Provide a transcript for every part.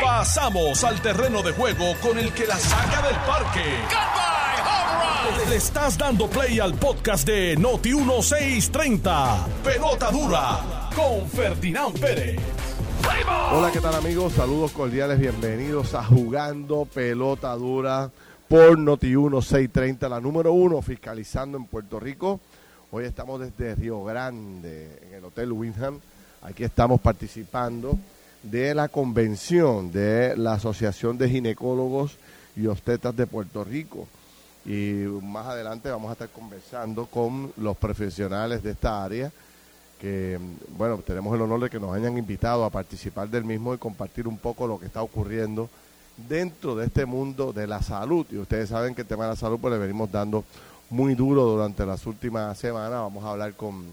Pasamos al terreno de juego con el que la saca del parque. Le estás dando play al podcast de Noti 1630. Pelota dura con Ferdinand Pérez. Hola, ¿qué tal amigos? Saludos cordiales, bienvenidos a Jugando Pelota Dura por Noti 1630, la número uno fiscalizando en Puerto Rico. Hoy estamos desde Río Grande, en el Hotel Windham. Aquí estamos participando de la convención de la Asociación de Ginecólogos y Obstetras de Puerto Rico. Y más adelante vamos a estar conversando con los profesionales de esta área, que, bueno, tenemos el honor de que nos hayan invitado a participar del mismo y compartir un poco lo que está ocurriendo dentro de este mundo de la salud. Y ustedes saben que el tema de la salud pues le venimos dando muy duro durante las últimas semanas. Vamos a hablar con,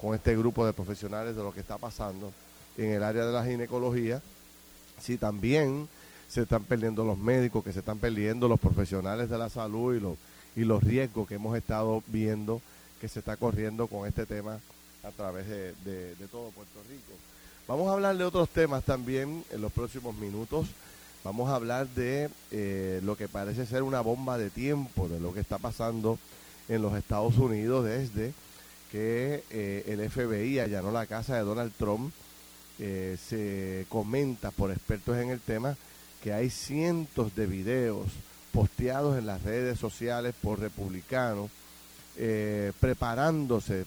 con este grupo de profesionales de lo que está pasando en el área de la ginecología. Si también se están perdiendo los médicos, que se están perdiendo los profesionales de la salud y los, y los riesgos que hemos estado viendo que se está corriendo con este tema a través de, todo Puerto Rico. Vamos a hablar de otros temas también en los próximos minutos. Vamos a hablar de eh, lo que parece ser una bomba de tiempo, de lo que está pasando en los Estados Unidos desde que eh, el FBI allanó la casa de Donald Trump. Eh, se comenta por expertos en el tema que hay cientos de videos posteados en las redes sociales por republicanos eh, preparándose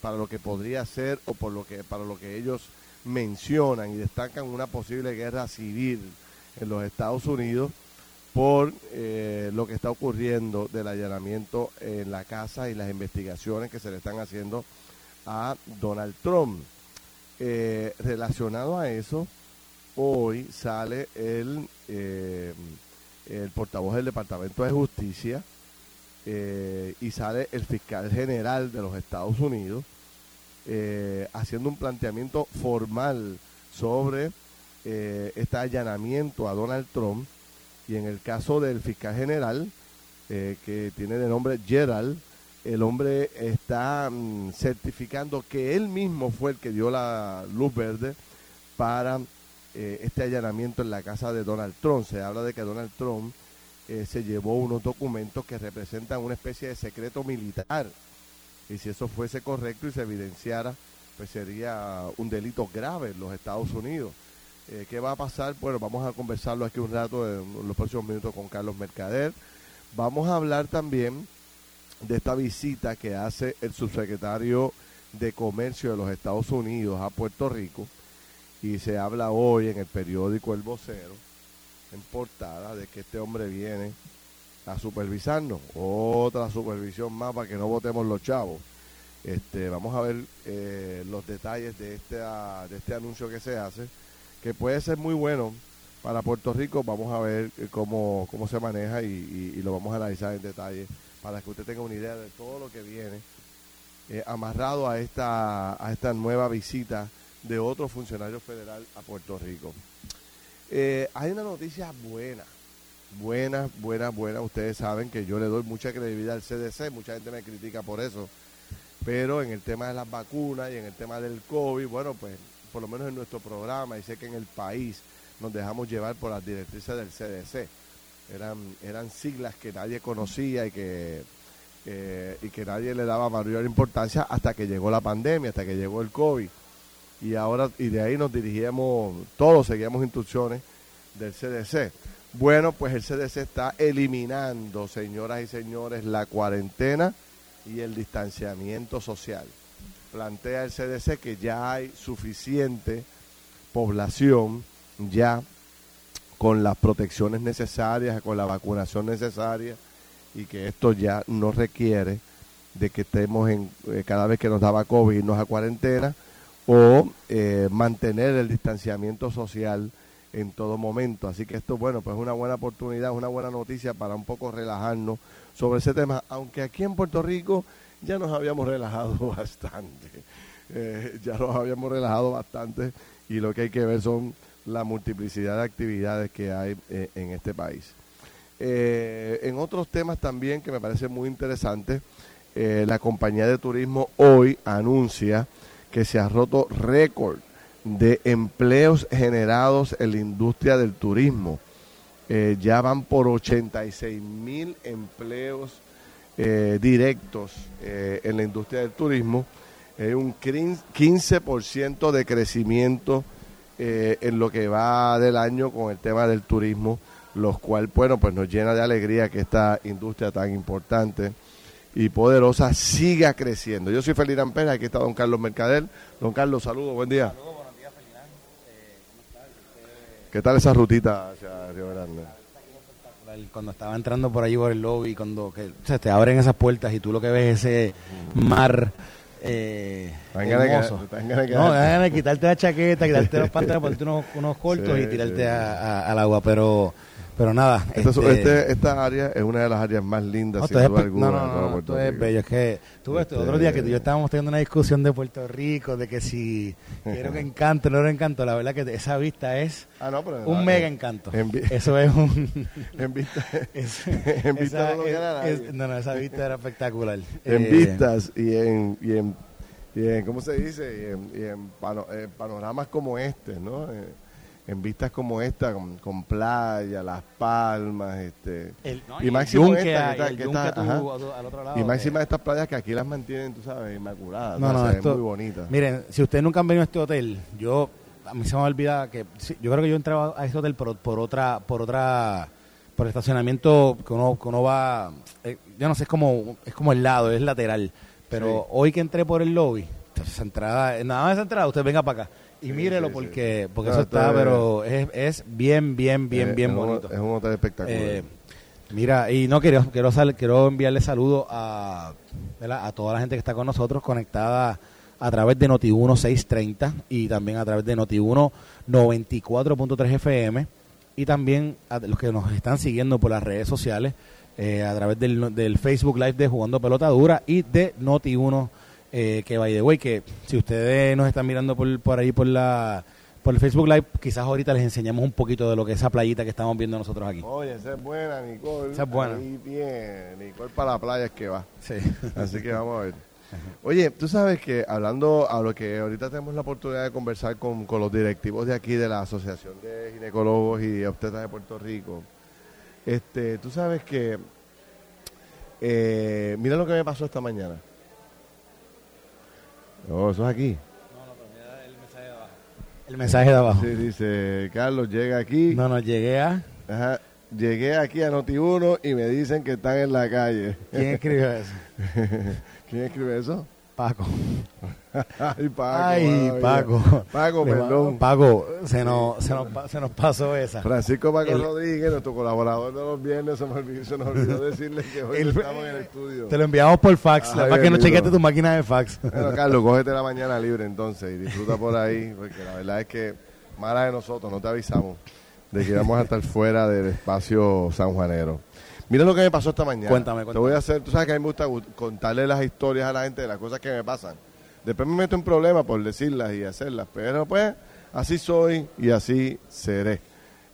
para lo que podría ser o por lo que para lo que ellos mencionan y destacan una posible guerra civil en los Estados Unidos por eh, lo que está ocurriendo del allanamiento en la casa y las investigaciones que se le están haciendo a Donald Trump. Eh, relacionado a eso, hoy sale el, eh, el portavoz del Departamento de Justicia eh, y sale el fiscal general de los Estados Unidos haciendo un planteamiento formal sobre este allanamiento a Donald Trump y en el caso del fiscal general que tiene de nombre Gerald el hombre está mm, certificando que él mismo fue el que dio la luz verde para eh, este allanamiento en la casa de Donald Trump. Se habla de que Donald Trump eh, se llevó unos documentos que representan una especie de secreto militar. Y si eso fuese correcto y se evidenciara, pues sería un delito grave en los Estados Unidos. Eh, ¿Qué va a pasar? Bueno, vamos a conversarlo aquí un rato en los próximos minutos con Carlos Mercader. Vamos a hablar también de esta visita que hace el subsecretario de Comercio de los Estados Unidos a Puerto Rico y se habla hoy en el periódico El Vocero, en portada, de que este hombre viene a supervisarnos. Otra supervisión más para que no votemos los chavos. Este, vamos a ver eh, los detalles de este, de este anuncio que se hace, que puede ser muy bueno para Puerto Rico. Vamos a ver eh, cómo, cómo se maneja y, y, lo vamos a analizar en detalle para que usted tenga una idea de todo lo que viene eh, amarrado a esta, a esta nueva visita de otro funcionario federal a Puerto Rico. Eh, hay una noticia buena, buena, buena, buena. Ustedes saben que yo le doy mucha credibilidad al CDC, mucha gente me critica por eso, pero en el tema de las vacunas y en el tema del COVID, bueno, pues por lo menos en nuestro programa y sé que en el país nos dejamos llevar por las directrices del CDC. Eran, eran siglas que nadie conocía y que, y que nadie le daba mayor importancia hasta que llegó la pandemia, hasta que llegó el COVID y ahora y de ahí nos dirigíamos, todos seguíamos instrucciones del CDC. Bueno, pues el CDC está eliminando, señoras y señores, la cuarentena y el distanciamiento social. Plantea el CDC que ya hay suficiente población ya con las protecciones necesarias, con la vacunación necesaria y que esto ya no requiere de que estemos en eh, cada vez que nos daba COVID irnos a cuarentena o eh, mantener el distanciamiento social en todo momento. Así que esto, bueno, pues es una buena oportunidad, una buena noticia para un poco relajarnos sobre ese tema, aunque aquí en Puerto Rico ya nos habíamos relajado bastante, eh, ya nos habíamos relajado bastante y lo que hay que ver son la multiplicidad de actividades que hay eh, en este país. en otros temas también que me parece muy interesante, la compañía de turismo hoy anuncia que se ha roto récord de empleos generados en la industria del turismo. Eh, ya van por 86 mil empleos eh, directos eh, en la industria del turismo. Un 15% de crecimiento en lo que va del año con el tema del turismo, lo cual, bueno, pues nos llena de alegría que esta industria tan importante y poderosa siga creciendo. Yo soy Feliz Pérez, aquí está don Carlos Mercader. Don Carlos, saludos, buen día. Saludos, buenos días, ¿Qué tal esa rutita hacia Río Grande? Cuando estaba entrando por allí por el lobby, cuando que, te abren esas puertas y tú lo que ves es ese mar eh, hermoso. no, déjame quitarte la chaqueta, quitarte los pantalones, ponerte unos, unos cortos y tirarte al agua, pero pero nada. Este, este, esta área es una de las áreas más lindas, sin duda alguna. No, no, no, esto es bello. Es que tú ves, otro día que yo estábamos teniendo una discusión de Puerto Rico, de que si quiero que encanto, no lo encanto. La verdad que esa vista es ah, un mega encanto. Eso es un. en vista. en vista no, no, esa vista era espectacular. En eh, vistas y en, y en, y en. ¿Cómo se dice? Y en, eh, panoramas como este, ¿no? Eh, en vistas como esta, con, playa, las palmas, este y, máximo esta, que está, al otro lado, y máxima estas playas que aquí las mantienen, tú sabes, inmaculadas, no, no, muy bonitas. Miren, si ustedes nunca han venido a este hotel, yo a mí se me olvida que yo creo que yo entraba a este hotel por, por otra por otra por el estacionamiento que uno, que uno va, eh, yo no sé, es como es como el lado, es lateral, pero hoy que entré por el lobby, entrada, nada más esa entrada, usted venga para acá y mírelo porque porque eso está, pero es, es bien, bien, bien, bien bonito. es un hotel espectacular. Eh, mira, y no quiero quiero, quiero enviarle saludos a, a toda la gente que está con nosotros conectada a través de Noti1 630 y también a través de Noti1 94.3 FM y también a los que nos están siguiendo por las redes sociales eh, a través del, del Facebook Live de Jugando Pelota Dura y de Noti1 eh, que by the way, que si ustedes nos están mirando por, por ahí por la por el Facebook Live, quizás ahorita les enseñamos un poquito de lo que es esa playita que estamos viendo nosotros aquí. Oye, esa es buena, Nicole. Esa es buena. Ahí bien, Nicole para la playa es que va. Sí. Así que vamos a ver. Oye, tú sabes que hablando a lo que ahorita tenemos la oportunidad de conversar con, con los directivos de aquí de la Asociación de Ginecólogos y Obstetras de Puerto Rico, este, tú sabes que eh, mira lo que me pasó esta mañana. Oh, eso es aquí. No, no, pero mira el mensaje de abajo. El mensaje de abajo. Sí, dice, Carlos, llega aquí. No, no, llegué a... Ajá, llegué aquí a Noti1 y me dicen que están en la calle. ¿Quién escribió eso? ¿Quién escribe eso? Paco. Ay, Paco. Ay, Paco. Paco, perdón. Paco, se nos, se, nos, se nos pasó esa. Francisco Paco Rodríguez, nuestro colaborador de los viernes, se, me olvidó, se nos olvidó decirle que hoy estamos en el estudio. Te lo enviamos por fax, la para que no chequeaste tu máquina de fax. Bueno, Carlos, cógete la mañana libre entonces y disfruta por ahí, porque la verdad es que mala de nosotros, no te avisamos de que vamos a estar fuera del espacio sanjuanero. Mira lo que me pasó esta mañana. Cuéntame, cuéntame. Te voy a hacer, tú sabes que a mí me gusta contarle las historias a la gente de las cosas que me pasan. Después me meto en problemas por decirlas y hacerlas, pero pues así soy y así seré.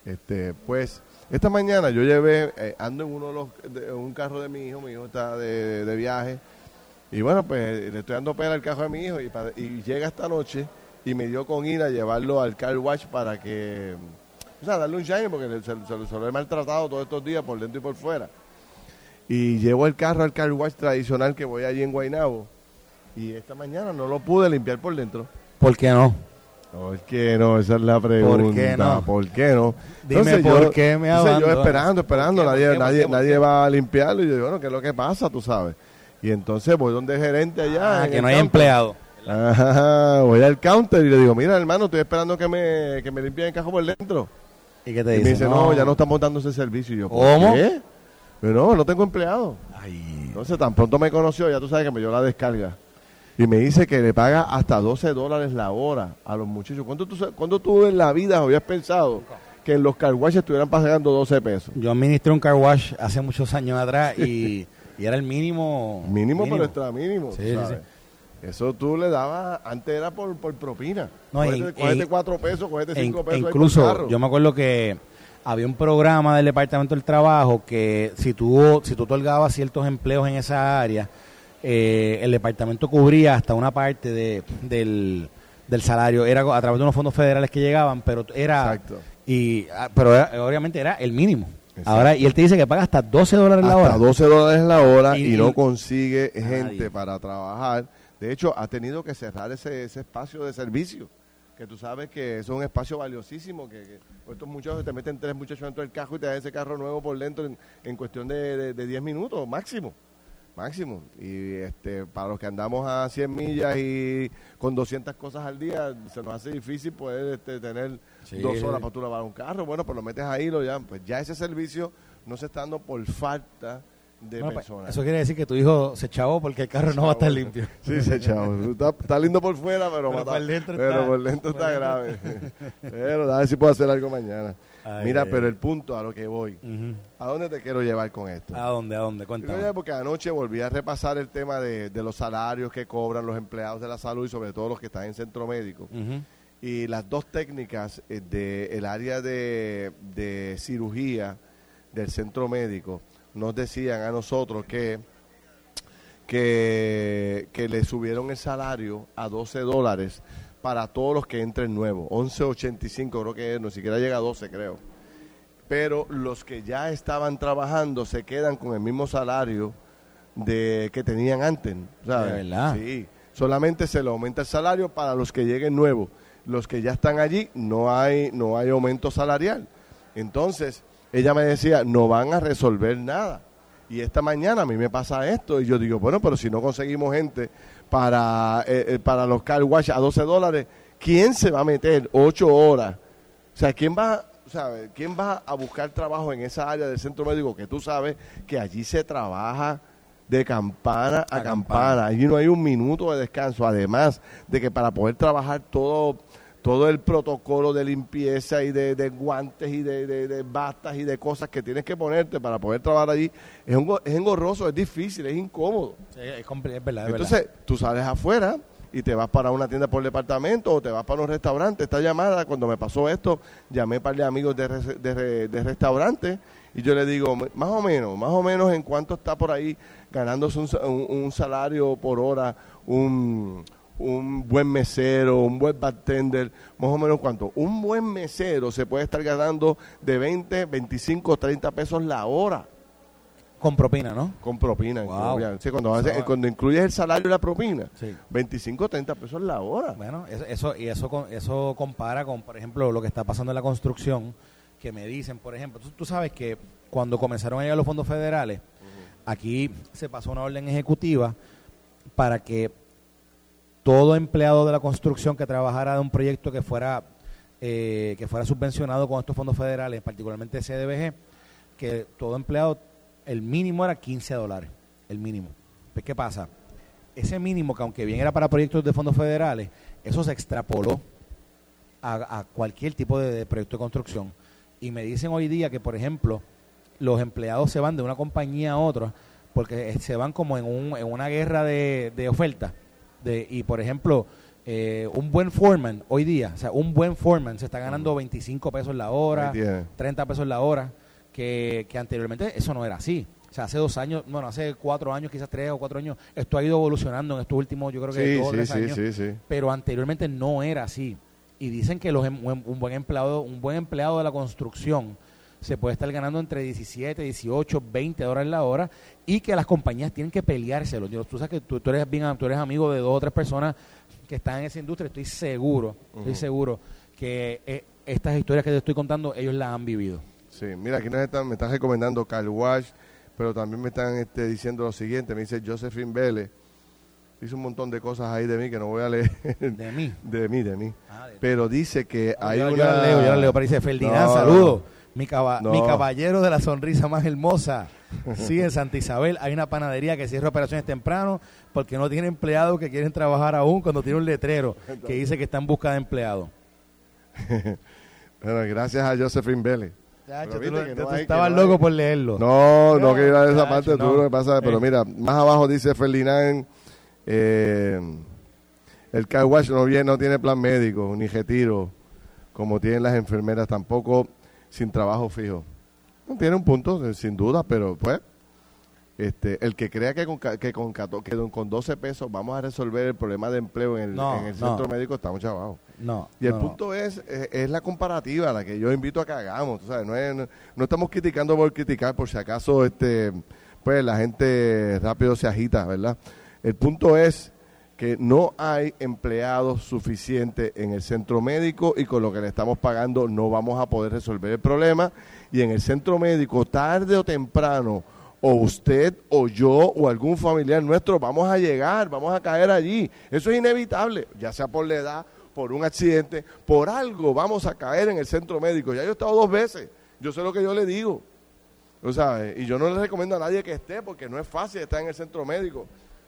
Este, pues esta mañana yo llevé, eh, ando en uno de los, un carro de mi hijo, mi hijo está de, viaje, y bueno, pues le estoy dando pena al carro de mi hijo y, y llega esta noche y me dio con ir a llevarlo al car wash para que o sea, darle un shine porque se, lo he maltratado todos estos días por dentro y por fuera. Y llevo el carro al car wash tradicional que voy allí en Guaynabo. Y esta mañana no lo pude limpiar por dentro. ¿Por qué no? ¿Por qué no? Esa es la pregunta. ¿Por qué no? ¿Por qué no? Dime por qué me entonces yo esperando, esperando, nadie, nadie, nadie va a limpiarlo. Y yo digo, bueno, ¿qué es lo que pasa? Tú sabes. Y entonces voy donde el gerente allá. Ah, que no hay empleado. Ajá, voy al counter y le digo, mira hermano, estoy esperando que me, que me limpien el cajón por dentro. ¿Y qué te dice? me dice, no, ya no estamos dando ese servicio. Y yo, ¿cómo? ¿qué? Pero no, no tengo empleado. Entonces, tan pronto me conoció, ya tú sabes que me dio la descarga. Y me dice que le paga hasta 12 dólares la hora a los muchachos. ¿Cuándo tú, ¿cuándo tú en la vida habías pensado que en los car estuvieran pagando 12 pesos? Yo administré un car wash hace muchos años atrás y, era el mínimo. Mínimo, pero extra mínimo. Sí, sí, sí. Eso tú le dabas, antes era por, por propina. No, cogete, cuatro pesos, cogete cinco pesos. Incluso, yo me acuerdo que había un programa del Departamento del Trabajo que si tú, si tú otorgabas ciertos empleos en esa área, eh, el departamento cubría hasta una parte de, del, del salario. Era a través de unos fondos federales que llegaban, pero era... Exacto. Y, ah, pero era- obviamente era el mínimo. Ahora, y él te dice que paga hasta 12 dólares la hasta hora. 12 dólares la hora y, Y- no consigue Nadie. gente para trabajar. De hecho, ha tenido que cerrar ese, ese espacio de servicio, que tú sabes que es un espacio valiosísimo, que, que estos muchachos te meten tres muchachos dentro del carro y te dan ese carro nuevo por dentro en, en cuestión de, de, de 10 minutos máximo. Máximo. Y este para los que andamos a 100 millas y con 200 cosas al día, se nos hace difícil poder este, tener Sí. dos horas para tú lavar un carro. Bueno, pues lo metes ahí, lo llaman. Pues ya ese servicio no se está dando por falta de Bueno, pues, personas. eso quiere decir que tu hijo se chavó porque el carro no va a estar limpio. Sí, se chavo. Está, está lindo por fuera, pero, Pero mata- por dentro pero está- por dentro está grave. pero a ver si puedo hacer algo mañana. Ay, Mira, ay, pero el punto a lo que voy. ¿A dónde te quiero llevar con esto? ¿A dónde? ¿A dónde? Cuéntame. Porque anoche volví a repasar el tema de, de los salarios que cobran los empleados de la salud y sobre todo los que están en centro médico. Y las dos técnicas eh, del área de, de cirugía del centro médico nos decían a nosotros que, que, que le subieron el salario a 12 dólares para todos los que entren nuevos. 11.85 creo que es, no siquiera llega a 12 creo. Pero los que ya estaban trabajando se quedan con el mismo salario de que tenían antes. ¿sabes? ¿De verdad? Sí. Solamente se le aumenta el salario para los que lleguen nuevos. Los que ya están allí no hay no hay aumento salarial. Entonces, ella me decía, no van a resolver nada. Y esta mañana a mí me pasa esto y yo digo, bueno, pero si no conseguimos gente para, eh, eh, para los car wash a 12 dólares, ¿quién se va a meter 8 horas? O sea, ¿quién va, sabe, ¿quién va a buscar trabajo en esa área del centro médico que tú sabes que allí se trabaja de campana a, A campana. campana. Allí no hay un minuto de descanso. Además de que para poder trabajar todo todo el protocolo de limpieza y de, de guantes y de, de, de batas y de cosas que tienes que ponerte para poder trabajar allí es, un, es engorroso, es difícil, es incómodo. Sí, es, es verdad, es Entonces, tú sales afuera y te vas para una tienda por departamento o te vas para un restaurante. Esta llamada, cuando me pasó esto, llamé para de amigos de, de, de restaurante y yo le digo, más o menos, más o menos en cuánto está por ahí ganándose un- un salario por hora, un, un buen mesero, un buen bartender, más o menos cuánto. Un buen mesero se puede estar ganando de 20, 25, 30 pesos la hora. Con propina, ¿no? con propina. Wow. Sí, cuando, hace- Eso- cuando incluyes el salario y la propina, Sí. 25, 30 pesos la hora. Bueno, eso, eso y eso con- eso compara con, por ejemplo, lo que está pasando en la construcción, que me dicen, por ejemplo, tú, tú sabes que cuando comenzaron a llegar los fondos federales, aquí se pasó una orden ejecutiva para que todo empleado de la construcción que trabajara de un proyecto que fuera eh, que fuera subvencionado con estos fondos federales, particularmente CDBG, que todo empleado, el mínimo era 15 dólares, el mínimo. Pues, ¿Qué pasa? Ese mínimo, que aunque bien era para proyectos de fondos federales, eso se extrapoló a, cualquier tipo de, de proyecto de construcción. Y me dicen hoy día que, por ejemplo, los empleados se van de una compañía a otra porque eh, se van como en, un, en una guerra de, de ofertas. De, y, por ejemplo, eh, un buen foreman hoy día, o sea, un buen foreman se está ganando 25 pesos la hora, Ahí tiene. 30 pesos la hora, que, que anteriormente eso no era así. O sea, hace dos años, bueno, hace cuatro años, quizás tres o cuatro años, esto ha ido evolucionando en estos últimos, yo creo que Sí, dos sí, tres sí, años sí, sí. pero anteriormente no era así. Y dicen que los, em- un buen empleado, un buen empleado de la construcción se puede estar ganando entre 17, 18, 20 dólares la hora y que las compañías tienen que peleárselo. Yo, tú sabes que tú, tú eres bien, tú eres amigo de dos o tres personas que están en esa industria. Estoy seguro, estoy seguro que eh, estas historias que te estoy contando ellos las han vivido. Sí, mira, aquí nos están, me están recomendando Car Wash, pero también me están este, diciendo lo siguiente, me dice Josephine Vélez, dice un montón de cosas ahí de mí que no voy a leer, De mí. de mí, de mí, Ah, de- pero dice que hay yo, yo una... la leo, yo la leo, pero dice Ferdinand, No, saludo. Mi, caba- No. mi caballero de la sonrisa más hermosa. Sí, en Santa Isabel hay una panadería que cierra operaciones temprano porque no tiene empleados que quieren trabajar aún cuando tiene un letrero que dice que está en busca de empleados. Bueno, gracias a Josephine Vélez. Chacho, Pero tú, lo- que tú no hay- que estabas no hay- loco por leerlo. No, no No, quiero ir a esa chacho, parte, tú no. que pasa, pero Eh. mira, más abajo dice Ferdinand, eh, el car wash no, viene, no tiene plan médico, ni retiro, como tienen las enfermeras, tampoco sin trabajo fijo. No tiene un punto, eh, sin duda, pero pues, Este, el que crea que con, que con, que con 12 pesos vamos a resolver el problema de empleo en el, centro médico, estamos chavados. No. Y el punto es, es, la comparativa, la que yo invito a que hagamos. No, no estamos criticando por criticar, por si acaso este pues la gente rápido se agita, ¿verdad? El punto es que no hay empleados suficientes en el centro médico y con lo que le estamos pagando no vamos a poder resolver el problema. Y en el centro médico, tarde o temprano, o usted o yo o algún familiar nuestro vamos a llegar, vamos a caer allí. Eso es inevitable, ya sea por la edad, por un accidente, por algo vamos a caer en el centro médico. Ya yo he estado dos veces, yo sé lo que yo le digo. O sea, y yo no le recomiendo a nadie que esté porque no es fácil estar en el centro médico.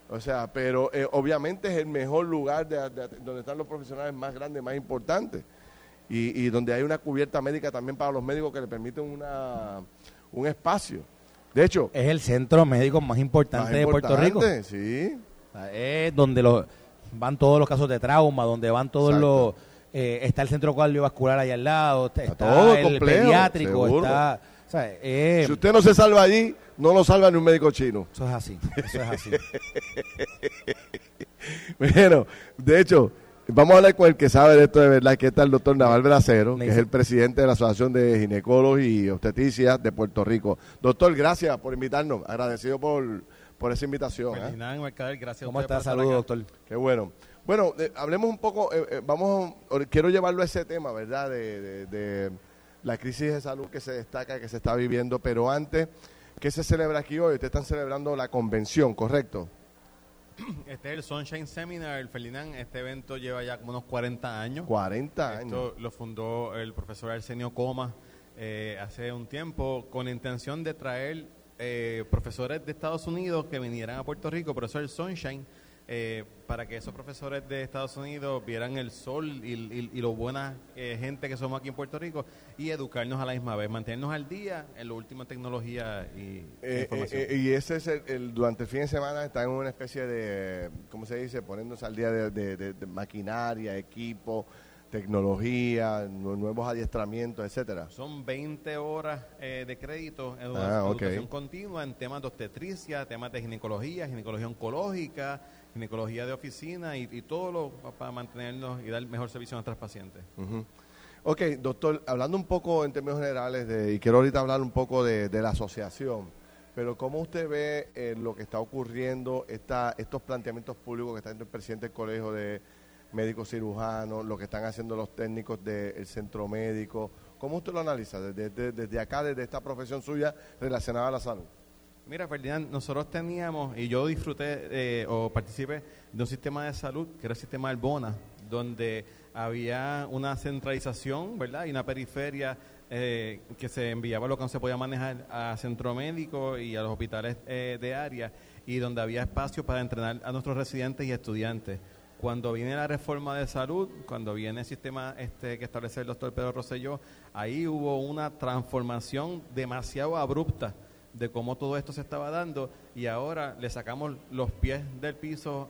O sea, pero eh, obviamente es el mejor lugar de, donde están los profesionales más grandes, más importantes. Y, donde hay una cubierta médica también para los médicos que le permiten una, un espacio. De hecho, es el centro médico más importante, de Puerto Rico. Sí. es donde los, van todos los casos de trauma, donde van todos los. Eh, está el centro cardiovascular ahí al lado, está, todo el pediátrico, está eh, si usted no se salva allí, no lo salva ni un médico chino. Eso es así, eso es así. bueno, de hecho, vamos a hablar con el que sabe de esto de verdad, que está el doctor Naval Bracero, que es el presidente de la Asociación de Ginecólogos y Obstetricia de Puerto Rico. Doctor, gracias por invitarnos, agradecido por, por esa invitación. ¿eh? gracias ¿Cómo está? Saludos, doctor. Qué bueno. Bueno, hablemos un poco, eh, vamos, quiero llevarlo a ese tema, ¿verdad? de la crisis de salud que se destaca, que se está viviendo, pero antes, ¿qué se celebra aquí hoy? Ustedes están celebrando la convención, ¿correcto? Este es el Sunshine Seminar, el Ferdinand. Este evento lleva ya como unos 40 años. 40 años. Esto lo fundó el profesor Arsenio Coma eh, hace un tiempo con la intención de traer eh, profesores de Estados Unidos que vinieran a Puerto Rico. Por eso el Sunshine eh, para que esos profesores de Estados Unidos vieran el sol y, lo buena eh, gente que somos aquí en Puerto Rico y educarnos a la misma vez, mantenernos al día en la última tecnología y eh, información. y ese es el, durante el fin de semana están en una especie de, ¿cómo se dice? Poniéndose al día de, maquinaria, equipo, tecnología, nuevos adiestramientos, etcétera. Son 20 horas de crédito en ah, educación continua en temas de obstetricia, temas de ginecología, ginecología oncológica, ginecología de oficina y, todo lo para mantenernos y dar mejor servicio a nuestros pacientes. Ok, doctor, hablando un poco en términos generales, de, y quiero ahorita hablar un poco de, la asociación, pero ¿cómo usted ve eh, lo que está ocurriendo, esta, estos planteamientos públicos que está haciendo el presidente del Colegio de Médicos Cirujanos, lo que están haciendo los técnicos del centro médico? ¿Cómo usted lo analiza desde, desde acá, desde esta profesión suya relacionada a la salud? Mira, Ferdinand, nosotros teníamos, y yo disfruté eh, o participé de un sistema de salud, que era el sistema del BONA, donde había una centralización, ¿verdad? Y una periferia eh, que se enviaba lo que no se podía manejar a centro médico y a los hospitales eh, de área, y donde había espacio para entrenar a nuestros residentes y estudiantes. Cuando viene la reforma de salud, cuando viene el sistema este que establece el doctor Pedro Rosselló, ahí hubo una transformación demasiado abrupta de cómo todo esto se estaba dando y ahora le sacamos los pies del piso,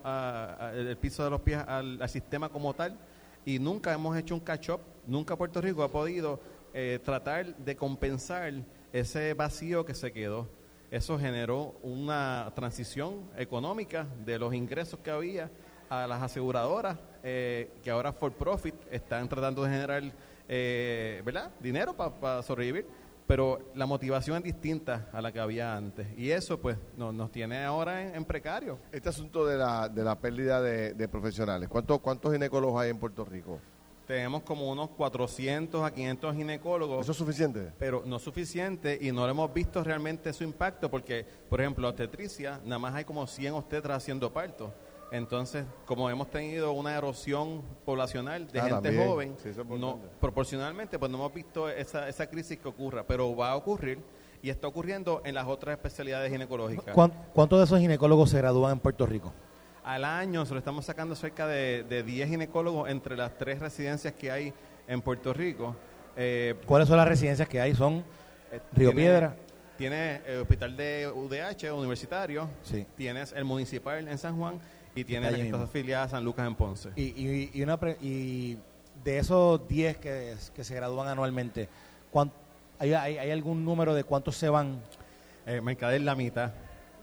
el piso de los pies al, sistema como tal y nunca hemos hecho un catch-up, nunca Puerto Rico ha podido eh, tratar de compensar ese vacío que se quedó. Eso generó una transición económica de los ingresos que había a las aseguradoras eh, que ahora for profit están tratando de generar eh, ¿verdad? dinero para sobrevivir pero la motivación es distinta a la que había antes. Y eso pues nos tiene ahora en, precario. Este asunto de la, de la pérdida de, profesionales, ¿cuántos, ¿cuántos ginecólogos hay en Puerto Rico? Tenemos como unos 400 a 500 ginecólogos. ¿Eso es suficiente? Pero no es suficiente y no hemos visto realmente su impacto porque, por ejemplo, obstetricia, nada más hay como 100 obstetras haciendo parto. Entonces, como hemos tenido una erosión poblacional de ah, gente joven, no, proporcionalmente, pues no hemos visto esa, esa crisis que ocurra, pero va a ocurrir y está ocurriendo en las otras especialidades ginecológicas. ¿Cuántos de esos ginecólogos se gradúan en Puerto Rico? Al año se lo estamos sacando cerca de, de 10 ginecólogos entre las tres residencias que hay en Puerto Rico. Eh, ¿Cuáles son las residencias que hay? ¿Son eh, Río Piedra? Tiene el hospital de UDH, universitario. Sí. Tienes el municipal en San Juan y tiene las afiliadas a San Lucas en Ponce. Y, y, una y de esos 10 que, que se gradúan anualmente, ¿hay, hay, hay algún número de cuántos se van? Eh, Mercader la mitad.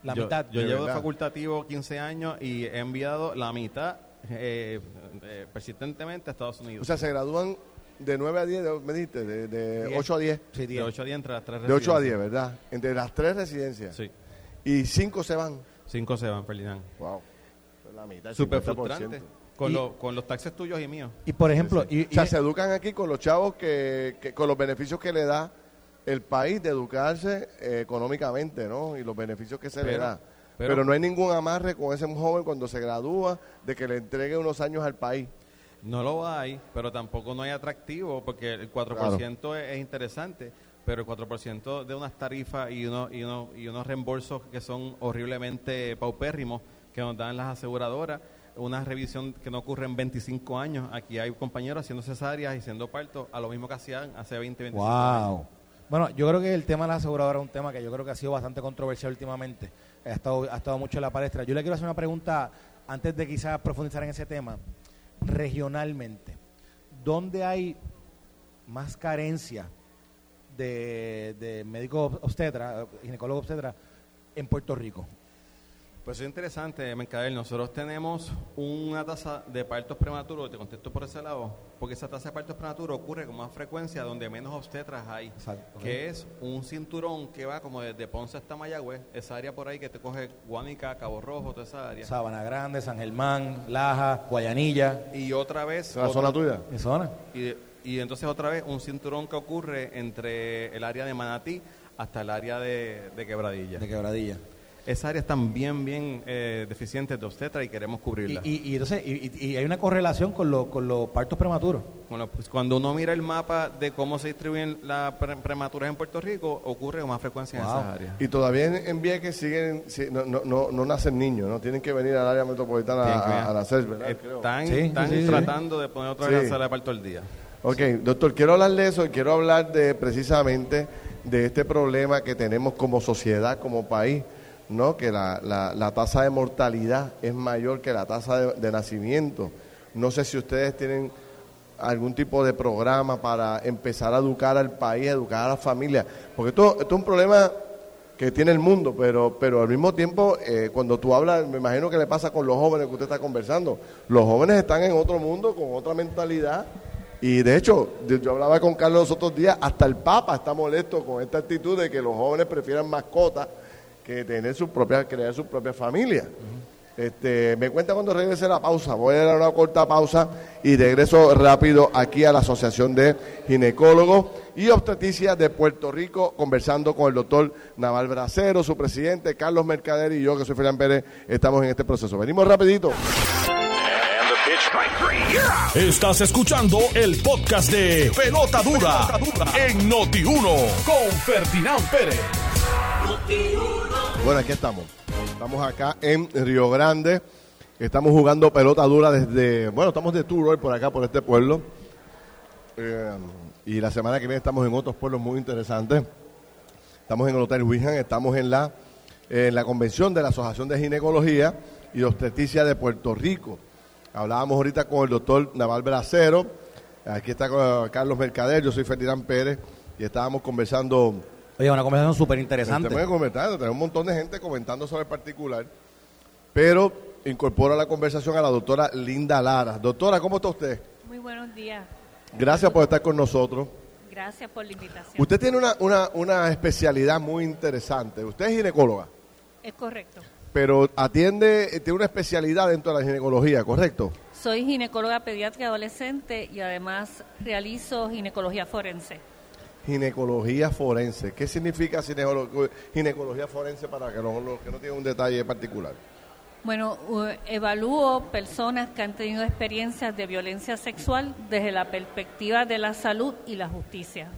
La yo, mitad. Yo de llevo de verdad. facultativo 15 años y he enviado la mitad eh, eh, persistentemente a Estados Unidos. O sea, se gradúan de 9 a 10, me dijiste, de, de Diez. 8 a 10. Sí, de tiene. 8 a 10 entre las tres De 8 a 10, residencias. ¿verdad? Entre las tres residencias. Sí. Y 5 se van. Cinco se van, Ferdinand. Wow. La mitad, Súper 50%. frustrante. Con, Y- lo- con los taxes tuyos y míos. Y por ejemplo, y- o sea, y- se educan aquí con los chavos que, que- con los beneficios que le da el país de educarse eh, económicamente, ¿no? Y los beneficios que se le da. Pero, pero- no hay ningún amarre con ese joven cuando se gradúa de que le entregue unos años al país. No lo hay, pero tampoco no hay atractivo porque el 4% es, es interesante, pero el 4% de unas tarifas y, uno, y, uno, y unos reembolsos que son horriblemente paupérrimos que nos dan las aseguradoras, una revisión que no ocurre en 25 años. Aquí hay compañeros haciendo cesáreas y haciendo partos a lo mismo que hacían hace 20, 25 años. Wow. Bueno, yo creo que el tema de la aseguradora es un tema que yo creo que ha sido bastante controversial últimamente. Ha estado, ha estado mucho en la palestra. Yo le quiero hacer una pregunta antes de quizás profundizar en ese tema. Regionalmente, ¿dónde hay más carencia de, de médicos obstetra, ginecólogos obstetra en Puerto Rico? Pues es interesante, Mercader. Nosotros tenemos una tasa de partos prematuros, te contesto por ese lado, porque esa tasa de partos prematuros ocurre con más frecuencia donde menos obstetras hay, Exacto. que es un cinturón que va como desde Ponce hasta Mayagüez, esa área por ahí que te coge Guánica, Cabo Rojo, toda esa área. Sabana Grande, San Germán, Laja, Guayanilla. Y otra vez... ¿Es la zona tuya? ¿Mi zona? Y, y entonces otra vez un cinturón que ocurre entre el área de Manatí hasta el área de, de Quebradilla. De Quebradilla. Esa área están bien, bien eh, deficientes de obstetra y queremos Y, cubrirla. y, y entonces, y, y- hay una correlación con, lo- con los partos prematuros. Bueno, pues cuando uno mira el mapa de cómo se distribuyen las pre- prematuras en Puerto Rico, ocurre con más frecuencia en esas áreas. Y todavía en, en Vieques siguen, si- no, no, no, no nacen niños, ¿no? Tienen que venir al área metropolitana a, a nacer, ¿verdad? Creo. Están, Sí, están sí, sí, sí. tratando de poner otra vez Sí. la sala de parto al día. Ok, doctor, quiero hablar de eso y quiero hablar de precisamente de este problema que tenemos como sociedad, como país, ¿no? Que la, la, tasa de mortalidad es mayor que la tasa de, nacimiento. No sé si ustedes tienen algún tipo de programa para empezar a educar al país, educar a la familia, porque esto, esto es un problema que tiene el mundo, pero, pero al mismo tiempo, eh, cuando tú hablas, me imagino que le pasa con los jóvenes que usted está conversando, los jóvenes están en otro mundo, con otra mentalidad, y de hecho, yo hablaba con Carlos los otros días, hasta el Papa está molesto con esta actitud de que los jóvenes prefieran mascotas que tener su propia, crear su propia familia. Este, me cuenta cuando regrese la pausa. Voy a dar una corta pausa y regreso rápido aquí a la Asociación de Ginecólogos y Obstetricia de Puerto Rico, conversando con el doctor Naval Bracero, su presidente, Carlos Mercader y yo, que soy Fernán Pérez, estamos en este proceso. Venimos rapidito. Estás escuchando el podcast de Pelota Dura, en Noti1 con Ferdinand Pérez. Bueno, aquí estamos. Estamos acá en Río Grande. Estamos jugando pelota dura desde. Bueno, estamos de tour hoy por acá, por este pueblo. Eh, y la semana que viene estamos en otros pueblos muy interesantes. Estamos en el Hotel Wijan, estamos en la, en la convención de la Asociación de Ginecología y Obstetricia de Puerto Rico. Hablábamos ahorita con el doctor Naval Bracero. Aquí está Carlos Mercader, yo soy Ferdinand Pérez. Y estábamos conversando Oye, una conversación súper interesante. Estamos comentando, tenemos un montón de gente comentando sobre el particular, pero incorpora a la conversación a la doctora Linda Lara. Doctora, ¿cómo está usted? Muy buenos días. Gracias por estar con nosotros. Gracias por la invitación. Usted tiene una, una, una especialidad muy interesante. Usted es ginecóloga, Es correcto. pero atiende, eh, tiene una especialidad dentro de la ginecología, ¿correcto? Soy ginecóloga pediátrica adolescente y además realizo ginecología forense. Ginecología forense. ¿Qué significa ginecolo- ginecología forense para que los que no tienen un detalle particular? Bueno, evalúo personas que han tenido experiencias de violencia sexual desde la perspectiva de la salud y la justicia.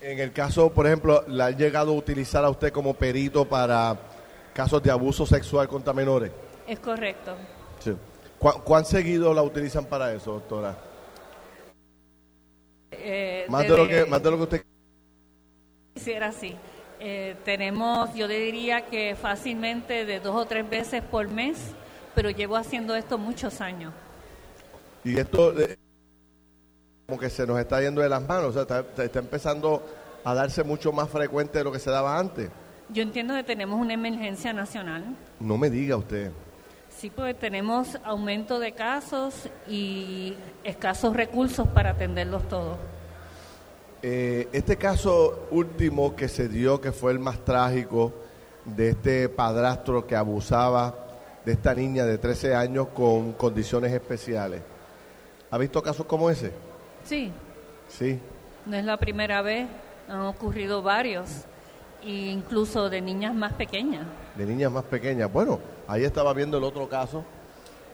En el caso, por ejemplo, ¿la han llegado a utilizar a usted como perito para casos de abuso sexual contra menores? Es correcto. Sí. ¿Cuán, cuán seguido la utilizan para eso, doctora? Eh, Más de, lo que, más de lo que usted... Quisiera así. Eh, tenemos, yo le diría que fácilmente de dos o tres veces por mes, pero llevo haciendo esto muchos años. Y esto eh, como que se nos está yendo de las manos, o sea, está, está empezando a darse mucho más frecuente de lo que se daba antes. Yo entiendo que tenemos una emergencia nacional. No me diga usted. Sí, porque tenemos aumento de casos y escasos recursos para atenderlos todos. Eh, este caso último que se dio, que fue el más trágico, de este padrastro que abusaba de esta niña de 13 años con condiciones especiales. ¿Ha visto casos como ese? Sí, Sí. no es la primera vez, han ocurrido varios, e incluso de niñas más pequeñas. de niñas más pequeñas. Bueno, ahí estaba viendo el otro caso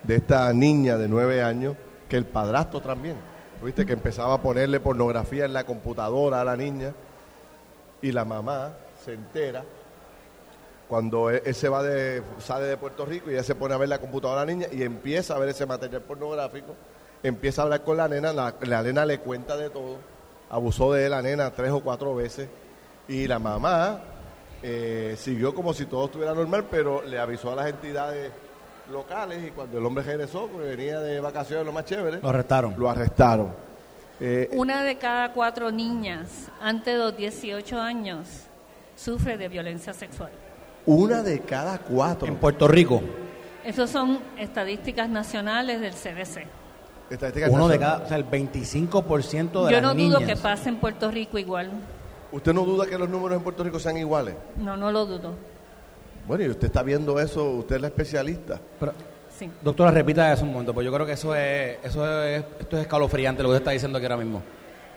de esta niña de nueve años, que el padrastro también, viste, que empezaba a ponerle pornografía en la computadora a la niña y la mamá se entera cuando él, él se va de, sale de Puerto Rico y ella se pone a ver la computadora a la niña y empieza a ver ese material pornográfico, empieza a hablar con la nena, la, la nena le cuenta de todo, abusó de la nena tres o cuatro veces y la mamá eh, siguió como si todo estuviera normal, pero le avisó a las entidades locales y cuando el hombre regresó, porque venía de vacaciones lo más chévere, Lo arrestaron. lo arrestaron. Eh, Una de cada cuatro niñas antes de los 18 años sufre de violencia sexual. una de cada cuatro. En Puerto Rico, Esas son estadísticas nacionales del CDC. Estadísticas uno de nacionales. cada, o sea, el 25% de Yo las no niñas. dudo que pase en Puerto Rico igual. ¿Usted no duda que los números en Puerto Rico sean iguales? No, no lo dudo. Bueno, y usted está viendo eso, usted es la especialista. Pero, Sí. doctora, repita eso un momento, pues yo creo que eso es, eso es, esto es escalofriante lo que usted está diciendo aquí ahora mismo.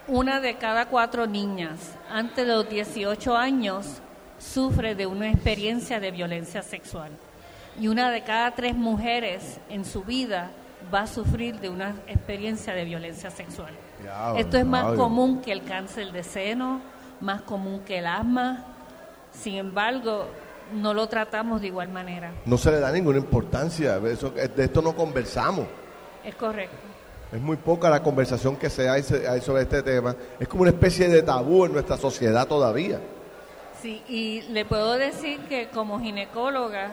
Una de cada cuatro niñas antes de los 18 años sufre de una experiencia de violencia sexual. Y una de cada tres mujeres en su vida va a sufrir de una experiencia de violencia sexual. Esto es más común que el cáncer de seno, más común que el asma. Sin embargo, no lo tratamos de igual manera. No se le da ninguna importancia. Eso- de esto no conversamos. Es correcto. Es muy poca la conversación que se hay, hay sobre este tema. Es como una especie de tabú en nuestra sociedad todavía. Sí, y le puedo decir que como ginecóloga,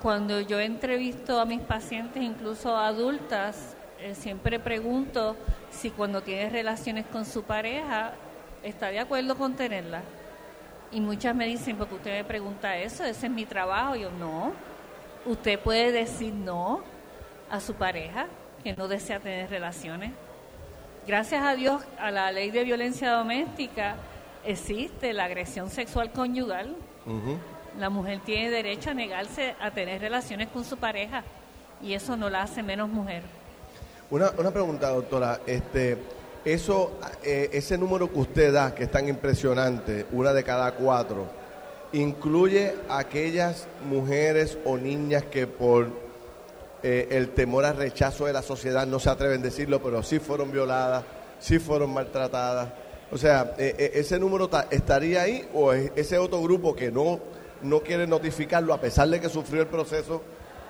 cuando yo entrevisto a mis pacientes, incluso adultas, eh, siempre pregunto si cuando tiene relaciones con su pareja está de acuerdo con tenerla. Y muchas me dicen, porque usted me pregunta eso, ese es mi trabajo. Y yo, no, usted puede decir no a su pareja que no desea tener relaciones. Gracias a Dios, a la ley de violencia doméstica existe la agresión sexual conyugal. La mujer tiene derecho a negarse a tener relaciones con su pareja y eso no la hace menos mujer. Una, una pregunta, doctora. Este, eso, eh, ese número que usted da, que es tan impresionante, una de cada cuatro, incluye aquellas mujeres o niñas que por eh, el temor al rechazo de la sociedad no se atreven a decirlo, pero sí fueron violadas, sí fueron maltratadas. O sea, eh, ese número ta- estaría ahí o es ese otro grupo que no no quiere notificarlo a pesar de que sufrió el proceso.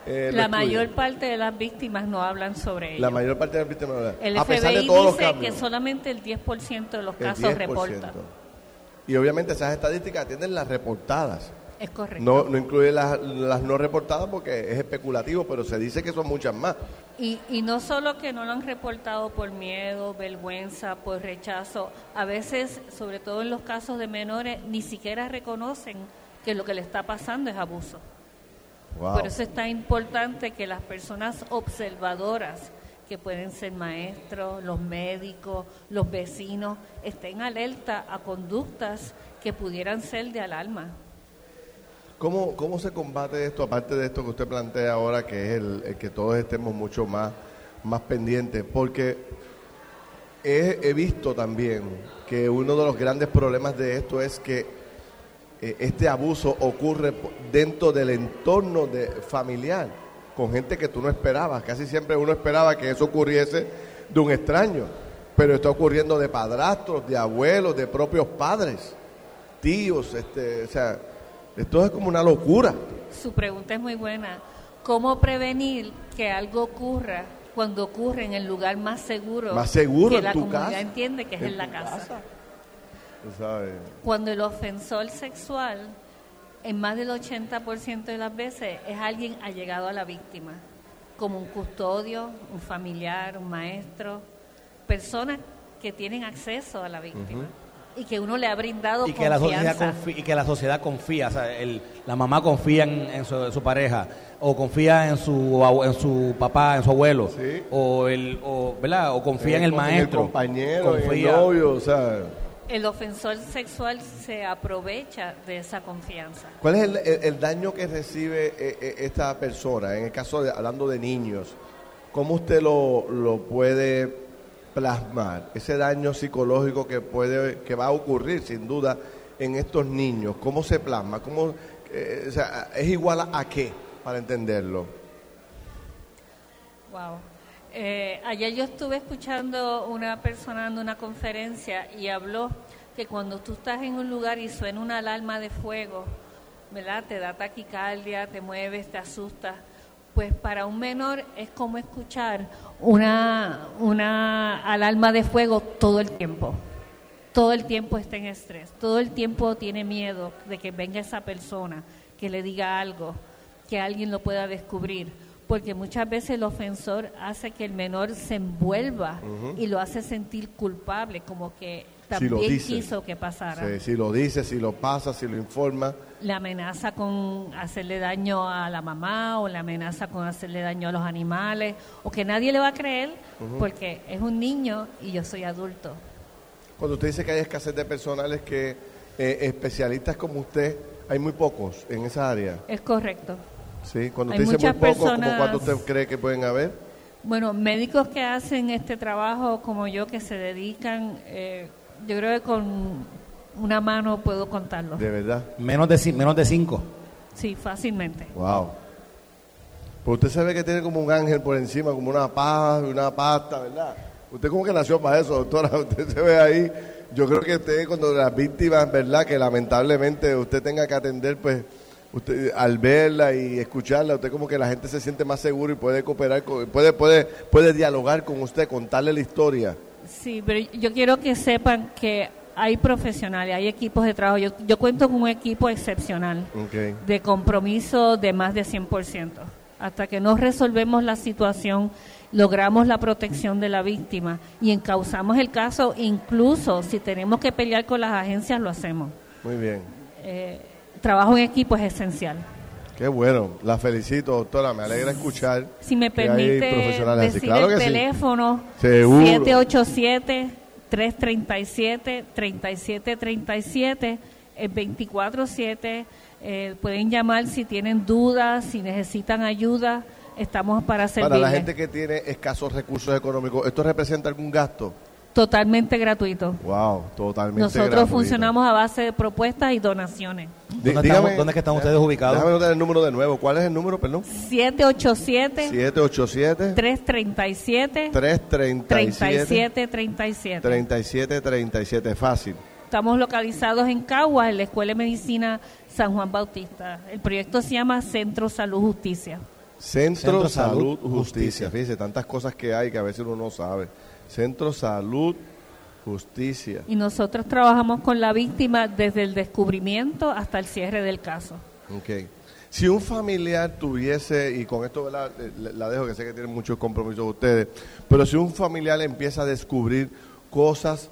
Eh, La mayor parte de las víctimas no hablan sobre ello. La mayor parte de las víctimas. El a pesar de FBI los dice que solamente el 10% de los el casos 10%. reportan. Y obviamente esas estadísticas atienden las reportadas. Es correcto. No, no incluye las, las no reportadas porque es especulativo, pero se dice que son muchas más. Y, y no solo que no lo han reportado por miedo, vergüenza, por rechazo, a veces, sobre todo en los casos de menores, ni siquiera reconocen que lo que le está pasando es abuso. Wow. Por eso es tan importante que las personas observadoras, que pueden ser maestros, los médicos, los vecinos, estén alerta a conductas que pudieran ser de alarma. ¿Cómo, ¿Cómo se combate esto, aparte de esto que usted plantea ahora, que es el, el que todos estemos mucho más, más pendientes? Porque he, he visto también que uno de los grandes problemas de esto es que eh, este abuso ocurre dentro del entorno de, familiar, con gente que tú no esperabas. Casi siempre uno esperaba que eso ocurriese de un extraño, pero está ocurriendo de padrastros, de abuelos, de propios padres, tíos, este, o sea, esto es como una locura. Su pregunta es muy buena. ¿Cómo prevenir que algo ocurra cuando ocurre en el lugar más seguro, Más seguro, que en la tu comunidad casa, entiende que es en en la casa. Tú sabes. Cuando el ofensor sexual, en más del 80% de las veces, es alguien allegado a la víctima, como un custodio, un familiar, un maestro, personas que tienen acceso a la víctima. y que uno le ha brindado y que la sociedad confianza. confía, y que la sociedad confía, o sea, el- la mamá confía en, en su, en su pareja o confía en su en su papá, en su abuelo Sí. o el o, ¿verdad? o confía en el En maestro, compañero, en el novio, o sea. El ofensor sexual se aprovecha de esa confianza. ¿Cuál es el, el- el daño que recibe eh, eh, esta persona? En el caso de, hablando de niños, ¿cómo usted lo, lo puede plasmar? Ese daño psicológico que puede, que va a ocurrir sin duda en estos niños, ¿cómo se plasma? ¿Cómo, eh, o sea, ¿Es igual a, a qué para entenderlo? Wow. Eh, ayer yo estuve escuchando una persona dando una conferencia y habló que cuando tú estás en un lugar y suena una alarma de fuego, ¿verdad? Te da taquicardia, te mueves, te asustas. Pues para un menor es como escuchar una, una alarma de fuego todo el tiempo. Todo el tiempo está en estrés, todo el tiempo tiene miedo de que venga esa persona, que le diga algo, que alguien lo pueda descubrir, porque muchas veces el ofensor hace que el menor se envuelva y lo hace sentir culpable, como que Si lo también dice. quiso que pasara. Sí, si lo dice, si lo pasa, si lo informa. Le amenaza con hacerle daño a la mamá o le amenaza con hacerle daño a los animales o que nadie le va a creer porque es un niño y yo soy adulto. Cuando usted dice que hay escasez de personales que eh, especialistas como usted, hay muy pocos en esa área. Es correcto. Sí, cuando Hay usted dice muy ¿como personas- cuánto usted cree que pueden haber? Bueno, médicos que hacen este trabajo como yo, que se dedican, eh, yo creo que con una mano puedo contarlo. De verdad. menos de menos de cinco. Sí, fácilmente. Wow. Pues usted se ve que tiene como un ángel por encima, como una paz, una pasta, ¿verdad? Usted como que nació para eso, doctora. Usted se ve ahí. Yo creo que usted cuando las víctimas, ¿verdad? Que lamentablemente usted tenga que atender, pues, usted al verla y escucharla, usted como que la gente se siente más seguro y puede cooperar, con- puede, puede, puede dialogar con usted, contarle la historia. Sí, pero yo quiero que sepan que hay profesionales, hay equipos de trabajo. Yo, yo cuento con un equipo excepcional Okay. de compromiso de más de 100%. Hasta que no resolvemos la situación, logramos la protección de la víctima y encauzamos el caso, incluso si tenemos que pelear con las agencias, lo hacemos. Muy bien. Eh, trabajo en equipo es esencial. Qué bueno. La felicito, doctora. Me alegra escuchar. Si me permite profesionales así. decir Claro el que sí. teléfono, Seguro. 787-337-3737, el 24-7. eh, pueden llamar si tienen dudas, si necesitan ayuda. Estamos para Para servirles. la gente que tiene escasos recursos económicos, ¿esto representa algún gasto? Totalmente gratuito. Wow, totalmente Nosotros gratuito. funcionamos a base de propuestas y donaciones. ¿Dónde, dígame- estamos- dónde es que están ustedes ubicados? Déjame notar el número de nuevo. ¿Cuál es el número, perdón? 787 787 337 337 3737. 3737. Fácil. Estamos localizados en Caguas, en la Escuela de Medicina San Juan Bautista. El proyecto se llama Centro Salud Justicia. Centro, Centro Salud, Salud, Justicia. Justicia. Fíjese, tantas cosas que hay que a veces uno no sabe. Centro Salud Justicia. Y nosotros trabajamos con la víctima desde el descubrimiento hasta el cierre del caso. Ok. Si un familiar tuviese, y con esto ¿verdad? Le- la dejo que sé que tienen muchos compromisos ustedes, pero si un familiar empieza a descubrir cosas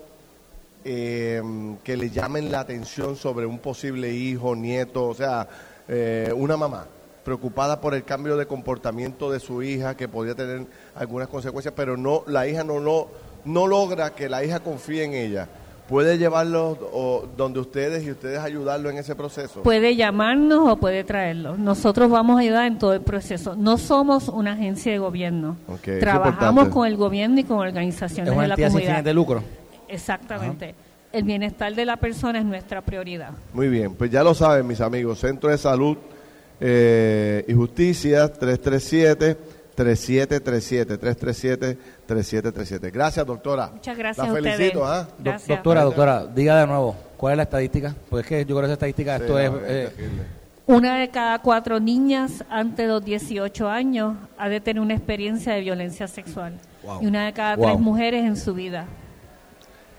eh, que le llamen la atención sobre un posible hijo, nieto, o sea, eh, una mamá preocupada por el cambio de comportamiento de su hija que podría tener algunas consecuencias, pero no la hija no no, no logra que la hija confíe en ella. ¿Puede llevarlo o, donde ustedes y ustedes ayudarlo en ese proceso? Puede llamarnos o puede traerlo. Nosotros vamos a ayudar en todo el proceso. No somos una agencia de gobierno. Trabajamos con el gobierno y con organizaciones Es una de la sin comunidad. fines de lucro. Exactamente. El bienestar de la persona es nuestra prioridad. Muy bien, pues ya lo saben mis amigos, Centro de Salud eh, y Justicia 337-3737, 337-3737. Gracias, doctora. Muchas gracias La a ustedes. felicito, ¿ah? Do- doctora, doctora, diga de nuevo, ¿cuál es la estadística? Pues es que yo creo que esa estadística, esto es... eh. Una de cada cuatro niñas antes de los 18 años ha de tener una experiencia de violencia sexual. Wow. Y una de cada Wow. tres mujeres en su vida.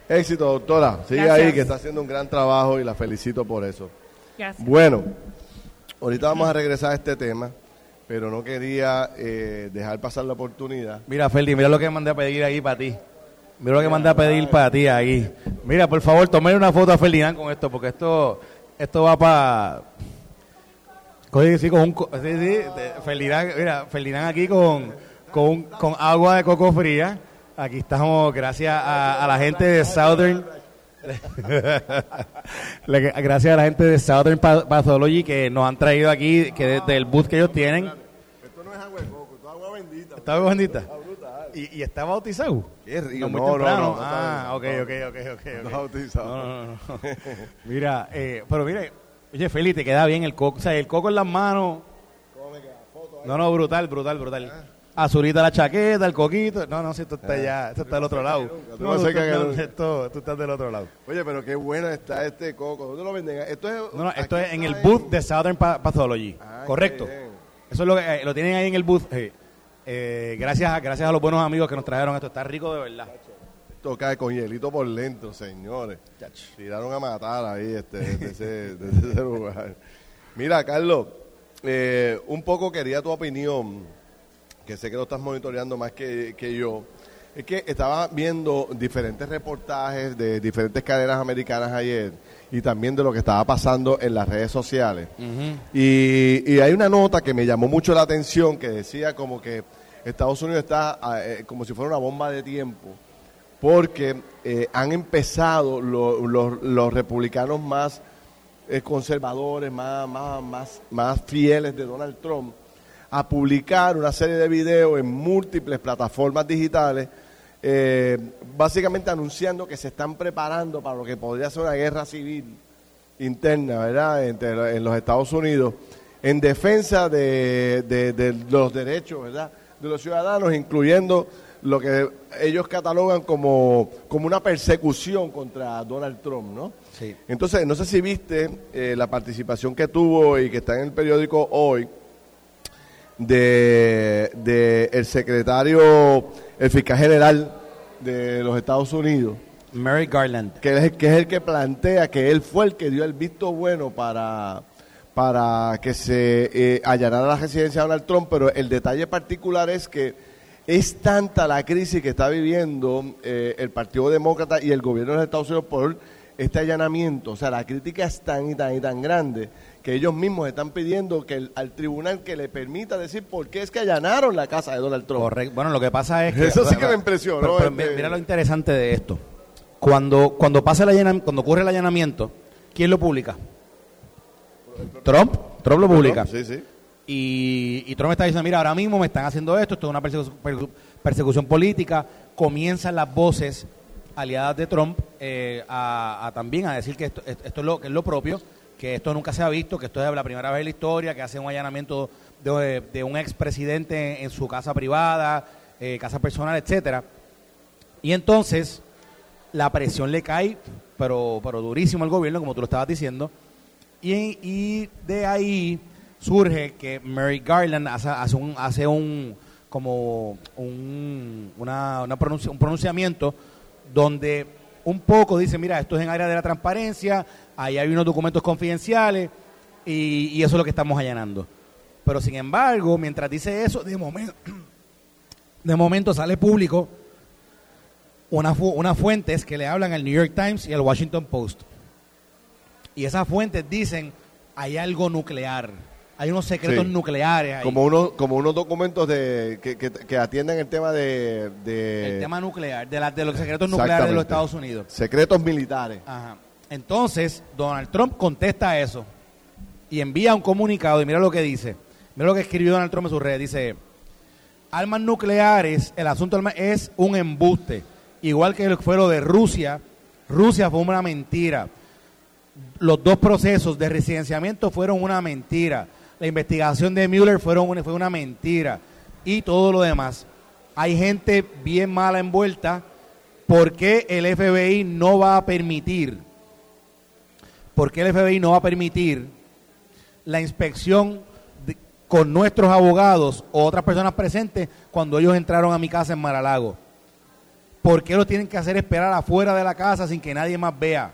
Éxito, doctora. Sigue Gracias. ahí que está haciendo un gran trabajo y la felicito por eso. Gracias. Bueno, ahorita vamos a regresar a este tema, pero no quería eh, dejar pasar la oportunidad. Mira, Ferdi, mira lo que mandé a pedir ahí para ti. Mira lo que mandé a pedir para ti ahí. Mira, por favor, tome una foto a Ferdinand con esto, porque esto esto va para... Sí, con un... Sí, sí, Ferdinand, mira, Ferdinand aquí con, con, con agua de coco fría. Aquí estamos gracias a, la gente de Southern... gracias a la gente de Southern Pathology que nos han traído aquí, que desde el booth que ellos tienen. Esto no es agua de coco, esto es agua bendita. ¿Está agua bendita? ¿Y, ¿Y, está bautizado? Qué rico. No, no, no, Ah, ok, ok, ok, ok. No bautizado. No, no, no. mira, eh, pero mire, oye, Feli, te queda bien el coco. O sea, el coco en las manos. ¿Cómo me queda? Foto No, no, brutal, brutal, brutal. Azurita la chaqueta, el coquito. No, no, si esto está ah. ya, esto está del otro lado. No, tú, esto, tú estás del otro lado. Oye, pero qué bueno está este coco. ¿Dónde lo venden? Esto es, no, no, esto es en el booth de Southern Pathology. Ah, Correcto. Eso es lo que eh, lo tienen ahí en el booth. Eh, eh, gracias, gracias a los buenos amigos que nos trajeron esto. Está rico de verdad. Esto cae con hielito por dentro, señores. Tiraron a matar ahí este, de, ese, lugar. Mira, Carlos, eh, un poco quería tu opinión, que sé que lo estás monitoreando más que, yo. Es que estaba viendo diferentes reportajes de diferentes cadenas americanas ayer y también de lo que estaba pasando en las redes sociales. y, y, hay una nota que me llamó mucho la atención que decía como que Estados Unidos está ah, eh, como si fuera una bomba de tiempo porque eh, han empezado los republicanos más eh, conservadores, más, más, más, más fieles de Donald Trump a publicar una serie de videos en múltiples plataformas digitales eh, básicamente anunciando que se están preparando para lo que podría ser una guerra civil interna, ¿verdad?, Entre, en los Estados Unidos, en defensa de, los derechos, ¿verdad?, de los ciudadanos, incluyendo lo que ellos catalogan como, como una persecución contra Donald Trump, ¿no? Sí. Entonces, no sé si viste eh, la participación que tuvo y que está en el periódico hoy de, de el secretario el fiscal general de los Estados Unidos. Mary Garland. Que es, que es el que plantea que él fue el que dio el visto bueno para, para que se eh, allanara la residencia de Donald Trump, pero el detalle particular es que es tanta la crisis que está viviendo eh, el Partido Demócrata y el gobierno de los Estados Unidos por este allanamiento. O sea, la crítica es tan y tan y tan grande que ellos mismos están pidiendo que al tribunal que le permita decir por qué es que allanaron la casa de Donald Trump. Correcto. Bueno, lo que pasa es que... Eso sí que me impresionó. Pero, este mira lo interesante de esto. Cuando, cuando, pasa el allanamiento, cuando ocurre el allanamiento, ¿quién lo publica? Trump. Trump lo publica. Sí, sí. Y, y, Trump está diciendo, mira, ahora mismo me están haciendo esto, esto es una persecución, política. Comienzan las voces aliadas de Trump eh, a, también a decir que esto, esto es, lo, que es lo propio que esto nunca se ha visto, que esto es la primera vez en la historia, que hace un allanamiento de, un expresidente en su casa privada, eh, casa personal, etcétera. Y entonces la presión le cae, pero, pero durísimo al gobierno, como tú lo estabas diciendo, y, de ahí surge que Mary Garland hace, hace un como un, una, un pronunciamiento donde un poco dice, mira, esto es en área de la transparencia, ahí hay unos documentos confidenciales y, eso es lo que estamos allanando. Pero sin embargo, mientras dice eso, de momento, de momento sale público una, unas fuentes que le hablan al New York Times y al Washington Post. Y esas fuentes dicen, hay algo nuclear, hay unos secretos nucleares. Ahí. Como unos, como unos documentos de, que, atienden el tema de, El tema nuclear, de, la, de los secretos nucleares de los Estados Unidos. Secretos militares. Ajá. Entonces, Donald Trump contesta eso y envía un comunicado y mira lo que dice. Mira lo que escribió Donald Trump en su red. Dice, armas nucleares, el asunto es un embuste. Igual que fue lo de Rusia. Rusia fue una mentira. Los dos procesos de residenciamiento fueron una mentira. La investigación de Mueller fueron fue una mentira. Y todo lo demás. Hay gente bien mala envuelta. ¿Por qué el FBI no va a permitir ¿por qué el FBI no va a permitir la inspección con nuestros abogados o otras personas presentes cuando ellos entraron a mi casa en Maralago? ¿Por qué lo tienen que hacer esperar afuera de la casa sin que nadie más vea,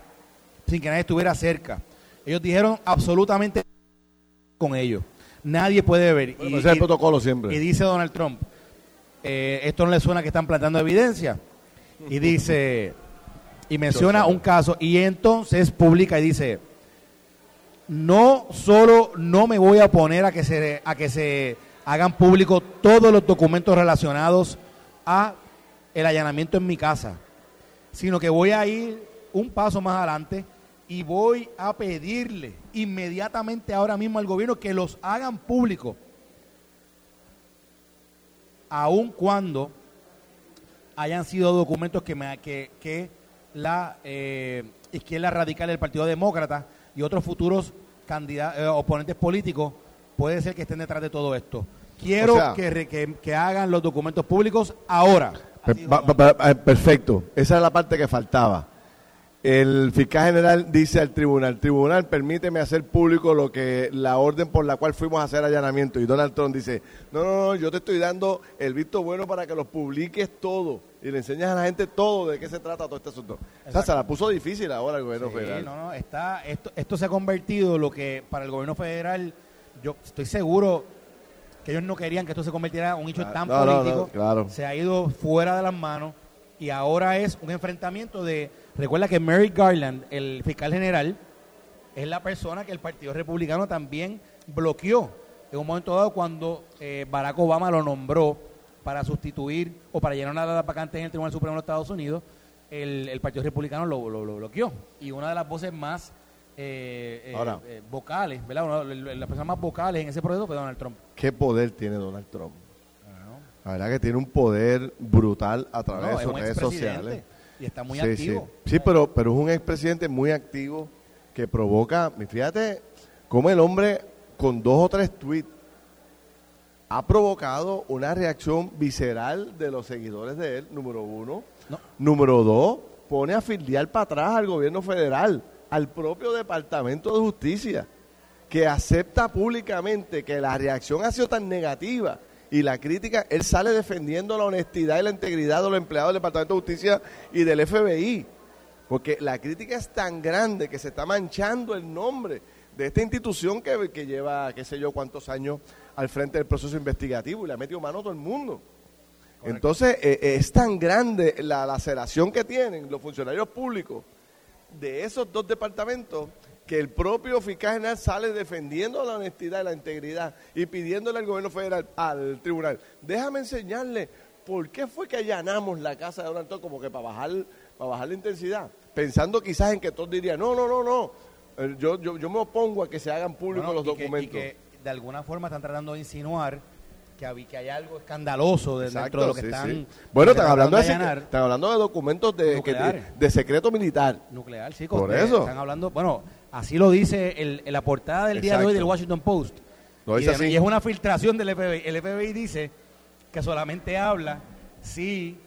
sin que nadie estuviera cerca? Ellos dijeron absolutamente con ellos. Nadie puede ver. y, ese es el protocolo siempre. Y dice Donald Trump, eh, esto no le suena que están plantando evidencia. y dice, y menciona un caso, y entonces publica y dice, no solo no me voy a poner a que se, a que se hagan públicos todos los documentos relacionados a el allanamiento en mi casa, sino que voy a ir un paso más adelante y voy a pedirle inmediatamente ahora mismo al gobierno que los hagan públicos, aun cuando hayan sido documentos que, me, que, que la eh, izquierda radical del Partido Demócrata y otros futuros candidatos, eh, oponentes políticos puede ser que estén detrás de todo esto. Quiero que, que, hagan los documentos públicos ahora. Eh, perfecto, esa es la parte que faltaba. El fiscal general dice al tribunal, tribunal, permíteme hacer público lo que la orden por la cual fuimos a hacer allanamiento. Y Donald Trump dice, no, no, no, yo te estoy dando el visto bueno para que los publiques todo y le enseñas a la gente todo de qué se trata todo este asunto. O sea, se la puso difícil ahora el gobierno federal. No, no, está, esto, esto se ha convertido lo que para el gobierno federal, yo estoy seguro que ellos no querían que esto se convirtiera en un hecho tan político. claro. Se ha ido fuera de las manos y ahora es un enfrentamiento de Recuerda que Mary Garland, el fiscal general, es la persona que el Partido Republicano también bloqueó en un momento dado cuando eh, Barack Obama lo nombró para sustituir o para llenar una de las vacantes en el Tribunal Supremo de los Estados Unidos, el, Partido Republicano lo, bloqueó. Y una de las voces más eh, eh, vocales, ¿verdad? las personas más vocales en ese proceso fue Donald Trump. ¿Qué poder tiene Donald Trump? La verdad que tiene un poder brutal a través de sus redes sociales y está muy activo. Sí, pero, pero es un expresidente muy activo que provoca, fíjate cómo el hombre con dos o tres tweets ha provocado una reacción visceral de los seguidores de él, número uno. Número dos, pone a filiar para atrás al gobierno federal, al propio Departamento de Justicia, que acepta públicamente que la reacción ha sido tan negativa y la crítica, él sale defendiendo la honestidad y la integridad de los empleados del Departamento de Justicia y del FBI. Porque la crítica es tan grande que se está manchando el nombre de esta institución que, que lleva, qué sé yo, cuántos años al frente del proceso investigativo y le ha metido mano a todo el mundo. Entonces, eh, eh, es tan grande la laceración que tienen los funcionarios públicos de esos dos departamentos que el propio fiscal general sale defendiendo la honestidad y la integridad y pidiéndole al gobierno federal, al tribunal, déjame enseñarle por qué fue que allanamos la casa de Donald Trump como que para bajar, para bajar la intensidad, pensando quizás en que todos dirían, no, no, no, no, eh, yo, yo, yo me opongo a que se hagan públicos los documentos. y que de alguna forma están tratando de insinuar que, que hay algo escandaloso dentro de lo que están. Bueno, están hablando, de, están hablando de documentos de, de, secreto militar. Nuclear, sí, por eso. Están hablando, bueno, Así lo dice el, en la portada del día de hoy del Washington Post. y, es una filtración del FBI. El FBI dice que solamente habla si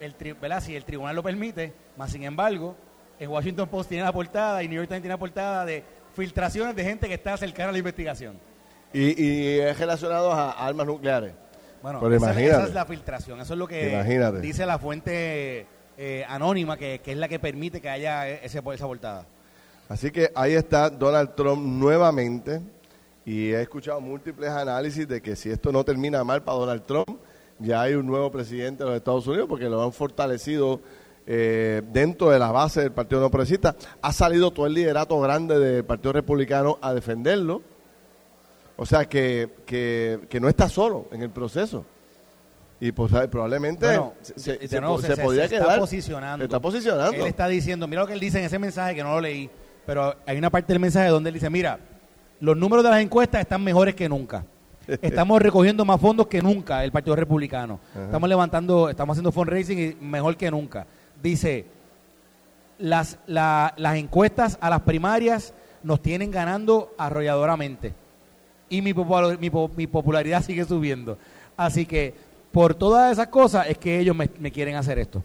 el, si el tribunal lo permite, más sin embargo, el Washington Post tiene la portada y New York Times tiene la portada de filtraciones de gente que está cercana a la investigación. Y, es relacionado a armas nucleares. Bueno, esa, es la filtración, eso es lo que dice la fuente eh, anónima que, que, es la que permite que haya ese, esa portada. Así que ahí está Donald Trump nuevamente y he escuchado múltiples análisis de que si esto no termina mal para Donald Trump, ya hay un nuevo presidente de los Estados Unidos porque lo han fortalecido eh, dentro de la base del Partido No Progresista. Ha salido todo el liderato grande del Partido Republicano a defenderlo. O sea que, que, no está solo en el proceso. Y pues probablemente se, podría quedar. Está posicionando. está posicionando. Él está diciendo, mira lo que él dice en ese mensaje que no lo leí pero hay una parte del mensaje donde él dice, mira, los números de las encuestas están mejores que nunca. Estamos recogiendo más fondos que nunca el Partido Republicano. Estamos levantando, estamos haciendo fundraising y mejor que nunca. Dice, las, las encuestas a las primarias nos tienen ganando arrolladoramente. Y mi, mi, popularidad sigue subiendo. Así que por todas esas cosas es que ellos me, quieren hacer esto.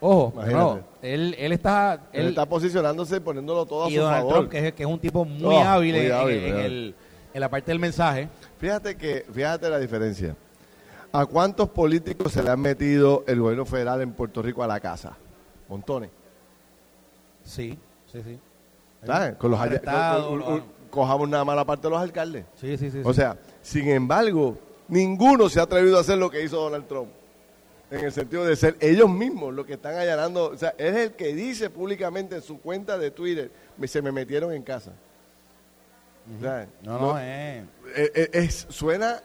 Ojo, no, él, él está... Él, está posicionándose, poniéndolo todo a y Donald Trump, que es, que es un tipo muy oh, hábil, en, el, en, la parte del mensaje. Fíjate que, fíjate la diferencia. ¿A cuántos políticos se le han metido el gobierno federal en Puerto Rico a la casa? Montones. Sí, sí, sí. ¿Sabes? Con los cojamos nada más la parte de los alcaldes. Sí, sí, sí. O sea, sin embargo, ninguno se ha atrevido a hacer lo que hizo Donald Trump. En el sentido de ser ellos mismos los que están allanando. O sea, es el que dice públicamente en su cuenta de Twitter, "Me- se me metieron en casa. O sea, No, no, eh. eh, eh, es- suena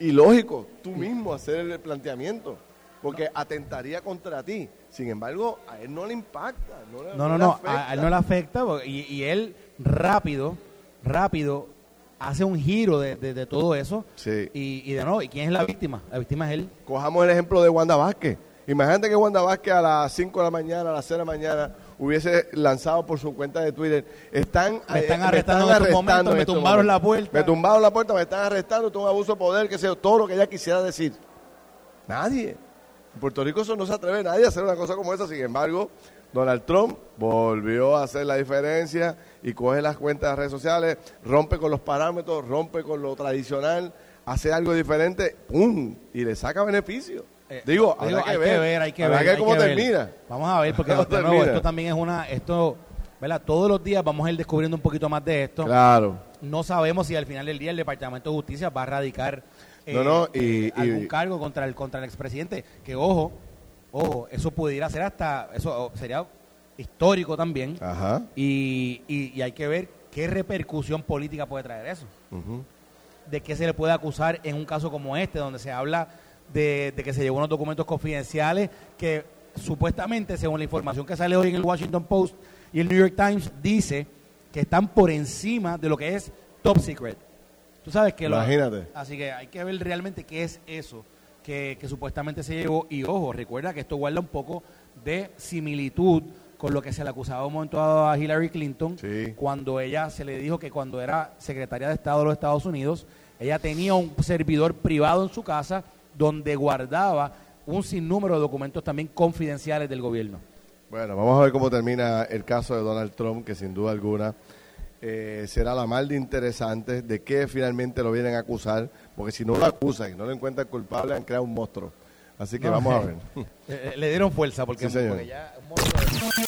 ilógico tú mismo hacer el planteamiento, porque atentaría contra ti. Sin embargo, a él no le impacta. No, le- No, no, le no, afecta. a, a él no le afecta y, y él rápido, rápido hace un giro de, de- de todo eso. Sí. Y, y de nuevo, ¿y quién es la víctima? La víctima es él. Cojamos el ejemplo de Wanda Vázquez. Imagínate que Wanda Vázquez a las 5 de la mañana, a las 6 de la mañana, hubiese lanzado por su cuenta de Twitter. Están, Me están eh, arrestando en estos momentos, en me estos tumbaron la puerta. Me tumbaron la puerta, me están arrestando, es un abuso de poder, que sea todo lo que ella quisiera decir. Nadie. En Puerto Rico eso no se atreve nadie a hacer una cosa como esa. Sin embargo, Donald Trump volvió a hacer la diferencia y coge las cuentas de redes sociales, rompe con los parámetros, rompe con lo tradicional, hace algo diferente, ¡pum! Y le saca beneficio. Eh, Digo, digo, habrá que hay ver. que ver, hay que Habrá ver. que hay cómo que ver. termina. Vamos a ver, porque ¿Cómo de nuevo, esto también es una, esto, ¿verdad? Todos los días vamos a ir descubriendo un poquito más de esto. Claro. No sabemos si al final del día el Departamento de Justicia va a radicar eh, No, no, y- eh, algún y- cargo contra el contra el expresidente. Que ojo, ojo, eso pudiera ser hasta, eso sería histórico también. Ajá. Y, y- y hay que ver qué repercusión política puede traer eso. De qué se le puede acusar en un caso como este, donde se habla de, de que se llevó unos documentos confidenciales que supuestamente, según la información que sale hoy en el Washington Post y el New York Times, dice que están por encima de lo que es top secret. Tú sabes que lo- Imagínate. Así que hay que ver realmente qué es eso que, que supuestamente se llevó. Y ojo, recuerda que esto guarda un poco de similitud con lo que se le acusaba un momento dado a Hillary Clinton Sí. cuando ella se le dijo que cuando era secretaria de Estado de los Estados Unidos, ella tenía un servidor privado en su casa donde guardaba un sinnúmero de documentos también confidenciales del gobierno. Bueno, vamos a ver cómo termina el caso de Donald Trump, que sin duda alguna eh, será la más de interesante de qué finalmente lo vienen a acusar, porque si no lo acusan y no lo encuentran culpable, han creado un monstruo. Así que No, vamos a eh, ver. eh, le dieron fuerza porque, Sí, porque ya un monstruo de-